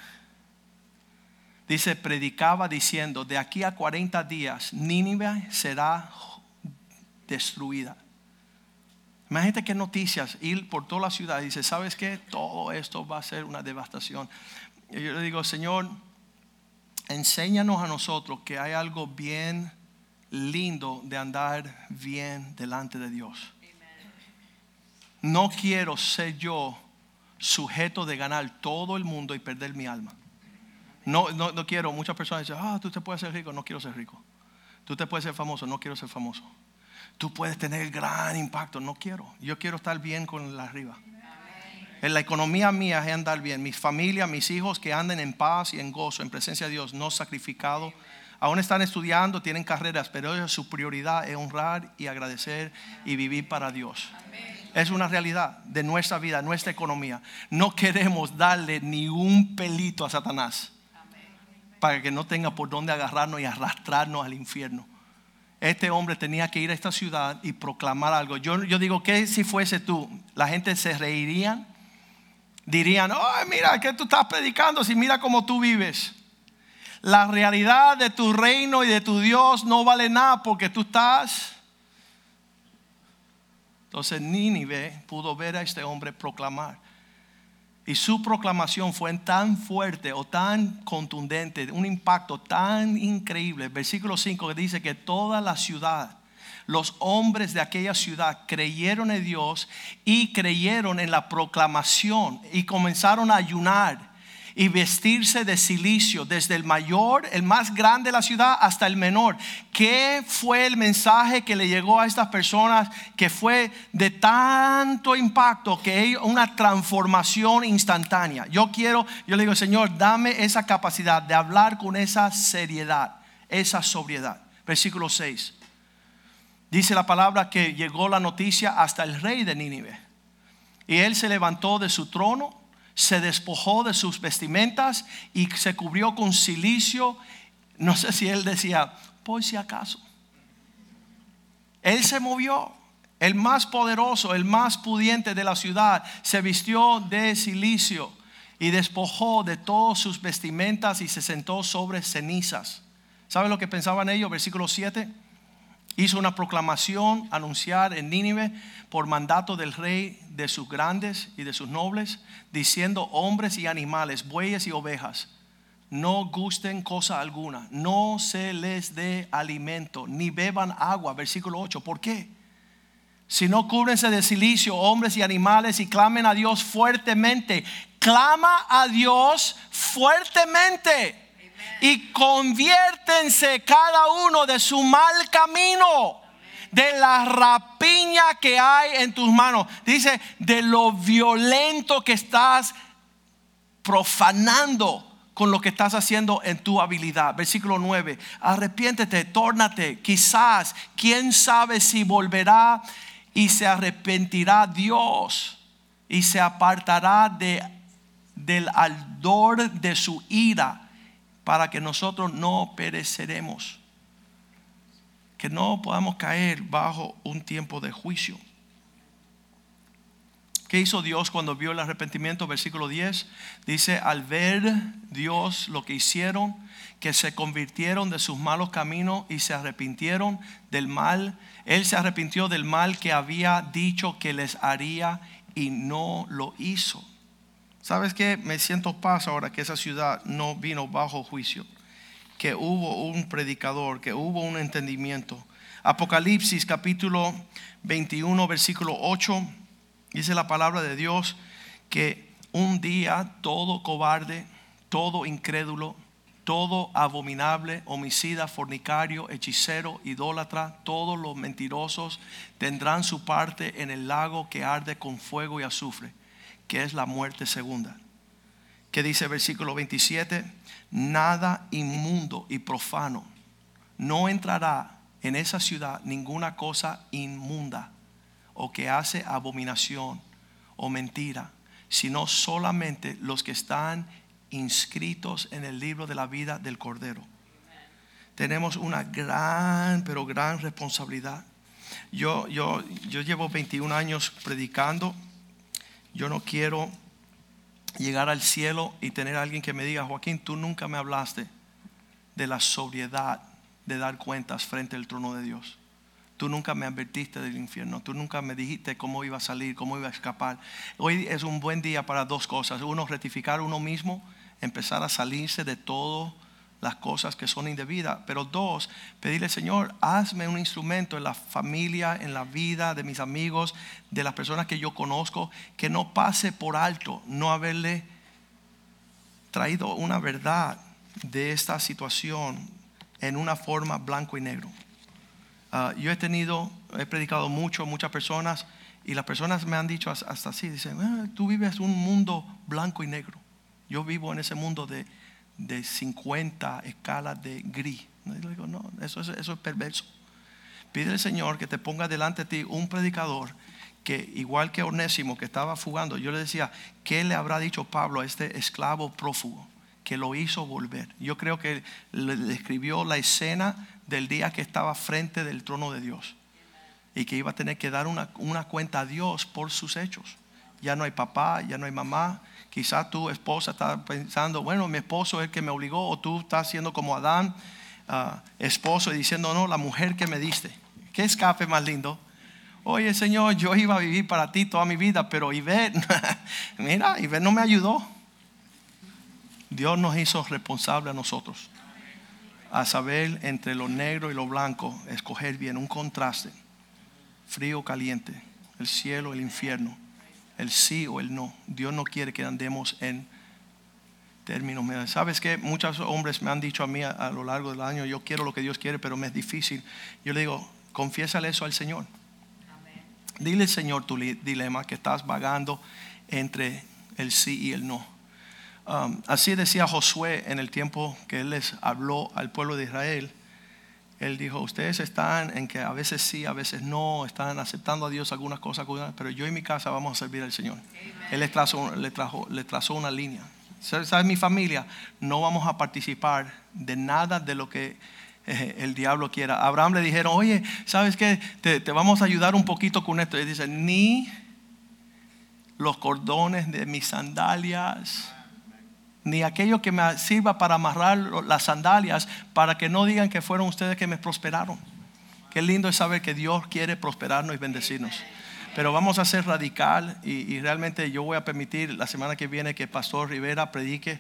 Dice, predicaba diciendo, de aquí a 40 días Nínive será destruida. Imagínate qué noticias, ir por toda la ciudad dice, ¿sabes qué? Todo esto va a ser una devastación. Yo le digo, Señor, enséñanos a nosotros que hay algo bien lindo de andar bien delante de Dios. No quiero ser yo sujeto de ganar todo el mundo y perder mi alma. No, no, no quiero, muchas personas dicen, ah, tú te puedes ser rico, no quiero ser rico. Tú te puedes ser famoso, no quiero ser famoso tú puedes tener gran impacto. No quiero. Yo quiero estar bien con la arriba. En la economía mía es andar bien. Mi familia, mis hijos que anden en paz y en gozo, en presencia de Dios, no sacrificado. Aún están estudiando, tienen carreras, pero su prioridad es honrar y agradecer y vivir para Dios. Es una realidad de nuestra vida, nuestra economía. No queremos darle ni un pelito a Satanás para que no tenga por dónde agarrarnos y arrastrarnos al infierno este hombre tenía que ir a esta ciudad y proclamar algo. Yo, digo, que si fuese tú? La gente se reiría, dirían, oh, mira, que tú estás predicando? Si mira cómo tú vives. La realidad de tu reino y de tu Dios no vale nada porque tú estás. Entonces Nínive pudo ver a este hombre proclamar. Y su proclamación fue tan fuerte o tan contundente, un impacto tan increíble. Versículo 5 que dice que toda la ciudad, los hombres de aquella ciudad creyeron en Dios y creyeron en la proclamación y comenzaron a ayunar y vestirse de silicio, desde el mayor, el más grande de la ciudad, hasta el menor. ¿Qué fue el mensaje que le llegó a estas personas que fue de tanto impacto que hay una transformación instantánea? Yo quiero, yo le digo, Señor, dame esa capacidad de hablar con esa seriedad, esa sobriedad. Versículo 6. Dice la palabra que llegó la noticia hasta el rey de Nínive. Y él se levantó de su trono se despojó de sus vestimentas y se cubrió con silicio. No sé si él decía, por si acaso. Él se movió. El más poderoso, el más pudiente de la ciudad, se vistió de silicio y despojó de todas sus vestimentas y se sentó sobre cenizas. ¿Sabe lo que pensaban ellos? Versículo 7 hizo una proclamación, anunciar en Nínive por mandato del rey de sus grandes y de sus nobles, diciendo hombres y animales, bueyes y ovejas, no gusten cosa alguna, no se les dé alimento, ni beban agua. Versículo 8, ¿por qué? Si no cúbrense de silicio, hombres y animales, y clamen a Dios fuertemente. Clama a Dios fuertemente y conviértense cada uno de su mal camino, de la rapiña que hay en tus manos. Dice, de lo violento que estás profanando con lo que estás haciendo en tu habilidad. Versículo 9, arrepiéntete, tórnate, quizás, quién sabe si volverá y se arrepentirá Dios y se apartará de, del ardor de su ira para que nosotros no pereceremos, que no podamos caer bajo un tiempo de juicio. ¿Qué hizo Dios cuando vio el arrepentimiento? Versículo 10 dice, al ver Dios lo que hicieron, que se convirtieron de sus malos caminos y se arrepintieron del mal, Él se arrepintió del mal que había dicho que les haría y no lo hizo. ¿Sabes qué? Me siento paz ahora que esa ciudad no vino bajo juicio, que hubo un predicador, que hubo un entendimiento. Apocalipsis capítulo 21, versículo 8, dice la palabra de Dios que un día todo cobarde, todo incrédulo, todo abominable, homicida, fornicario, hechicero, idólatra, todos los mentirosos tendrán su parte en el lago que arde con fuego y azufre que es la muerte segunda. Que dice versículo 27, nada inmundo y profano no entrará en esa ciudad ninguna cosa inmunda o que hace abominación o mentira, sino solamente los que están inscritos en el libro de la vida del Cordero. Tenemos una gran, pero gran responsabilidad. Yo, yo, yo llevo 21 años predicando yo no quiero llegar al cielo y tener a alguien que me diga, Joaquín, tú nunca me hablaste de la sobriedad de dar cuentas frente al trono de Dios. Tú nunca me advertiste del infierno. Tú nunca me dijiste cómo iba a salir, cómo iba a escapar. Hoy es un buen día para dos cosas. Uno, rectificar uno mismo, empezar a salirse de todo las cosas que son indebidas. Pero dos, pedirle, Señor, hazme un instrumento en la familia, en la vida de mis amigos, de las personas que yo conozco, que no pase por alto no haberle traído una verdad de esta situación en una forma blanco y negro. Ah, yo he tenido, he predicado mucho, muchas personas, y las personas me han dicho hasta así, dicen, ah, tú vives un mundo blanco y negro. Yo vivo en ese mundo de, de 50 escalas de gris. digo, no, eso es, eso es perverso. Pide al Señor que te ponga delante de ti un predicador que igual que Onésimo que estaba fugando, yo le decía, ¿qué le habrá dicho Pablo a este esclavo prófugo que lo hizo volver? Yo creo que le describió la escena del día que estaba frente del trono de Dios y que iba a tener que dar una, una cuenta a Dios por sus hechos. Ya no hay papá, ya no hay mamá, Quizás tu esposa está pensando, bueno, mi esposo es el que me obligó, o tú estás siendo como Adán, ah, esposo, y diciendo, no, la mujer que me diste. ¿Qué escape más lindo? Oye, Señor, yo iba a vivir para ti toda mi vida, pero Ivette, <laughs> mira, Ivette no me ayudó. Dios nos hizo responsable a nosotros a saber entre lo negro y lo blanco, escoger bien un contraste, frío, caliente, el cielo, el infierno el sí o el no. Dios no quiere que andemos en términos. Mira, Sabes que muchos hombres me han dicho a mí a, a lo largo del año, yo quiero lo que Dios quiere, pero me es difícil. Yo le digo, confiésale eso al Señor. Dile al Señor tu dilema que estás vagando entre el sí y el no. Um, así decía Josué en el tiempo que él les habló al pueblo de Israel. Él dijo, ustedes están en que a veces sí, a veces no, están aceptando a Dios algunas cosas, pero yo y mi casa vamos a servir al Señor. Él les trazó, trajo, una línea. ¿Sabes? Mi familia, no vamos a participar de nada de lo que eh, el diablo quiera. A Abraham le dijeron, oye, ¿sabes qué? Te, te vamos a ayudar un poquito con esto. Y dice, ni los cordones de mis sandalias ni aquello que me sirva para amarrar las sandalias, para que no digan que fueron ustedes que me prosperaron. Qué lindo es saber que Dios quiere prosperarnos y bendecirnos. Pero vamos a ser radical y, y realmente yo voy a permitir la semana que viene que Pastor Rivera predique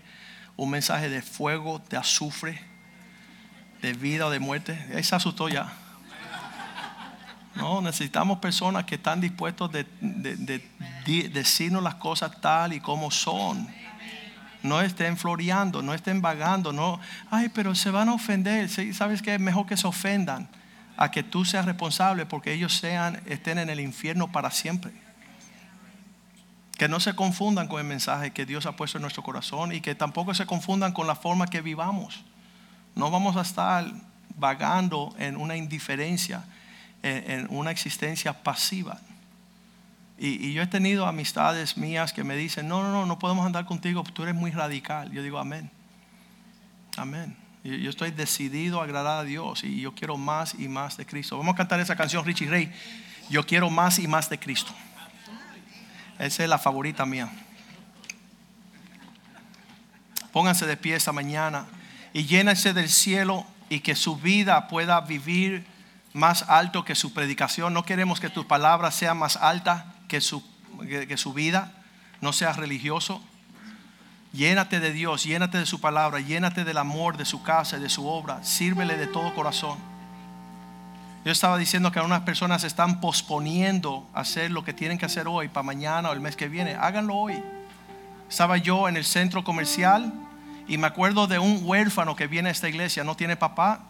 un mensaje de fuego, de azufre, de vida o de muerte. Ahí se asustó ya. No, necesitamos personas que están dispuestos de, de- de- de decirnos las cosas tal y como son. No estén floreando, no estén vagando, no, ay, pero se van a ofender. Sí, ¿Sabes qué? Mejor que se ofendan a que tú seas responsable porque ellos sean, estén en el infierno para siempre. Que no se confundan con el mensaje que Dios ha puesto en nuestro corazón y que tampoco se confundan con la forma que vivamos. No vamos a estar vagando en una indiferencia, en, en una existencia pasiva. Y, yo he tenido amistades mías que me dicen, no, no, no, no podemos andar contigo, tú eres muy radical. Yo digo, amén. Amén. Yo, estoy decidido a agradar a Dios y yo quiero más y más de Cristo. Vamos a cantar esa canción, Richie Ray. Yo quiero más y más de Cristo. Esa es la favorita mía. Pónganse de pie esta mañana y llénense del cielo y que su vida pueda vivir más alto que su predicación. No queremos que tu palabra sea más alta que su, que, su vida, no seas religioso. Llénate de Dios, llénate de su palabra, llénate del amor de su casa y de su obra. Sírvele de todo corazón. Yo estaba diciendo que algunas personas están posponiendo hacer lo que tienen que hacer hoy para mañana o el mes que viene. Háganlo hoy. Estaba yo en el centro comercial y me acuerdo de un huérfano que viene a esta iglesia, no tiene papá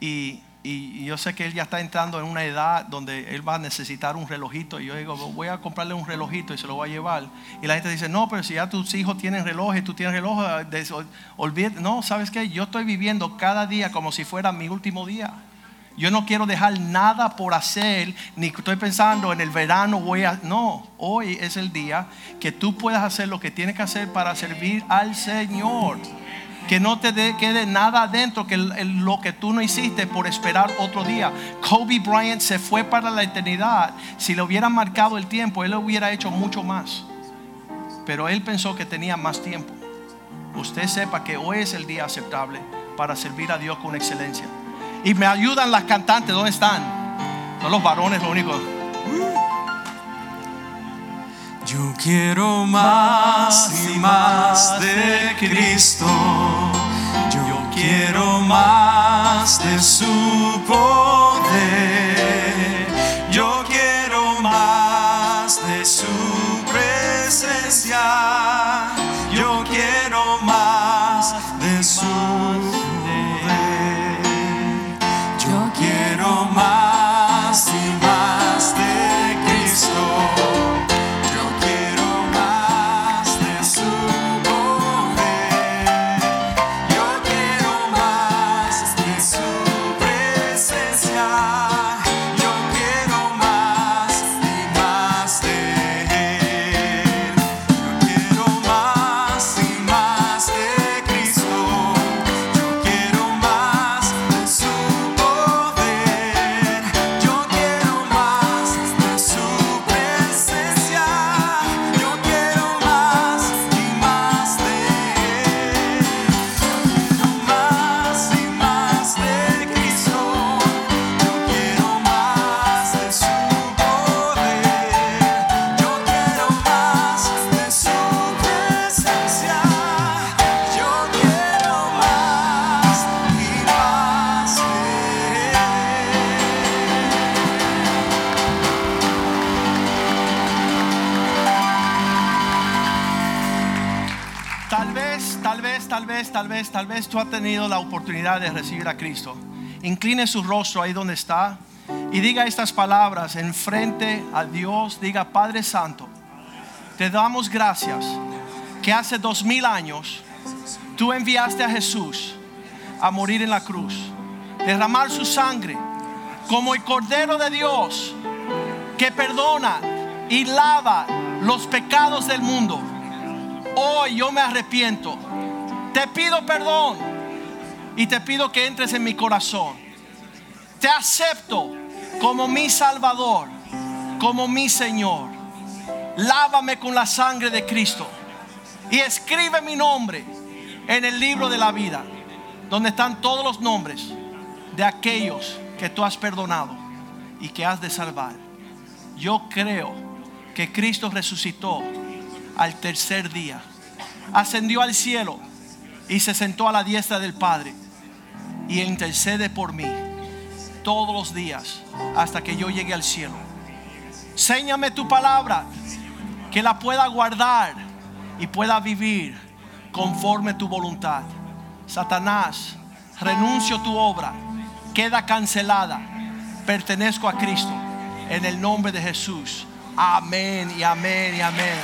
y, y yo sé que él ya está entrando en una edad donde él va a necesitar un relojito y yo digo, voy a comprarle un relojito y se lo voy a llevar. Y la gente dice, no, pero si ya tus hijos tienen reloj y tú tienes reloj, de eso, olvídate. No, ¿sabes qué? Yo estoy viviendo cada día como si fuera mi último día. Yo no quiero dejar nada por hacer, ni estoy pensando en el verano voy a... No, hoy es el día que tú puedas hacer lo que tienes que hacer para servir al Señor. Que no te de- quede nada adentro que lo que tú no hiciste por esperar otro día. Kobe Bryant se fue para la eternidad. Si le hubieran marcado el tiempo, él hubiera hecho mucho más. Pero él pensó que tenía más tiempo. Usted sepa que hoy es el día aceptable para servir a Dios con excelencia. Y me ayudan las cantantes, ¿dónde están? Son los varones lo único. Yo quiero más y más de Cristo. Yo quiero más de su poder. Tal vez, tal vez, tú has tenido la oportunidad de recibir a Cristo. Incline su rostro ahí donde está y diga estas palabras en frente a Dios. Diga, Padre Santo, te damos gracias que hace dos mil años tú enviaste a Jesús a morir en la cruz, derramar su sangre como el Cordero de Dios que perdona y lava los pecados del mundo. Hoy yo me arrepiento. Te pido perdón y te pido que entres en mi corazón. Te acepto como mi Salvador, como mi Señor. Lávame con la sangre de Cristo y escribe mi nombre en el libro de la vida, donde están todos los nombres de aquellos que tú has perdonado y que has de salvar. Yo creo que Cristo resucitó al tercer día, ascendió al cielo y se sentó a la diestra del Padre y intercede por mí todos los días hasta que yo llegue al cielo. Séñame tu palabra, que la pueda guardar y pueda vivir conforme tu voluntad. Satanás, renuncio tu obra, queda cancelada. Pertenezco a Cristo. En el nombre de Jesús. Amén y amén y amén.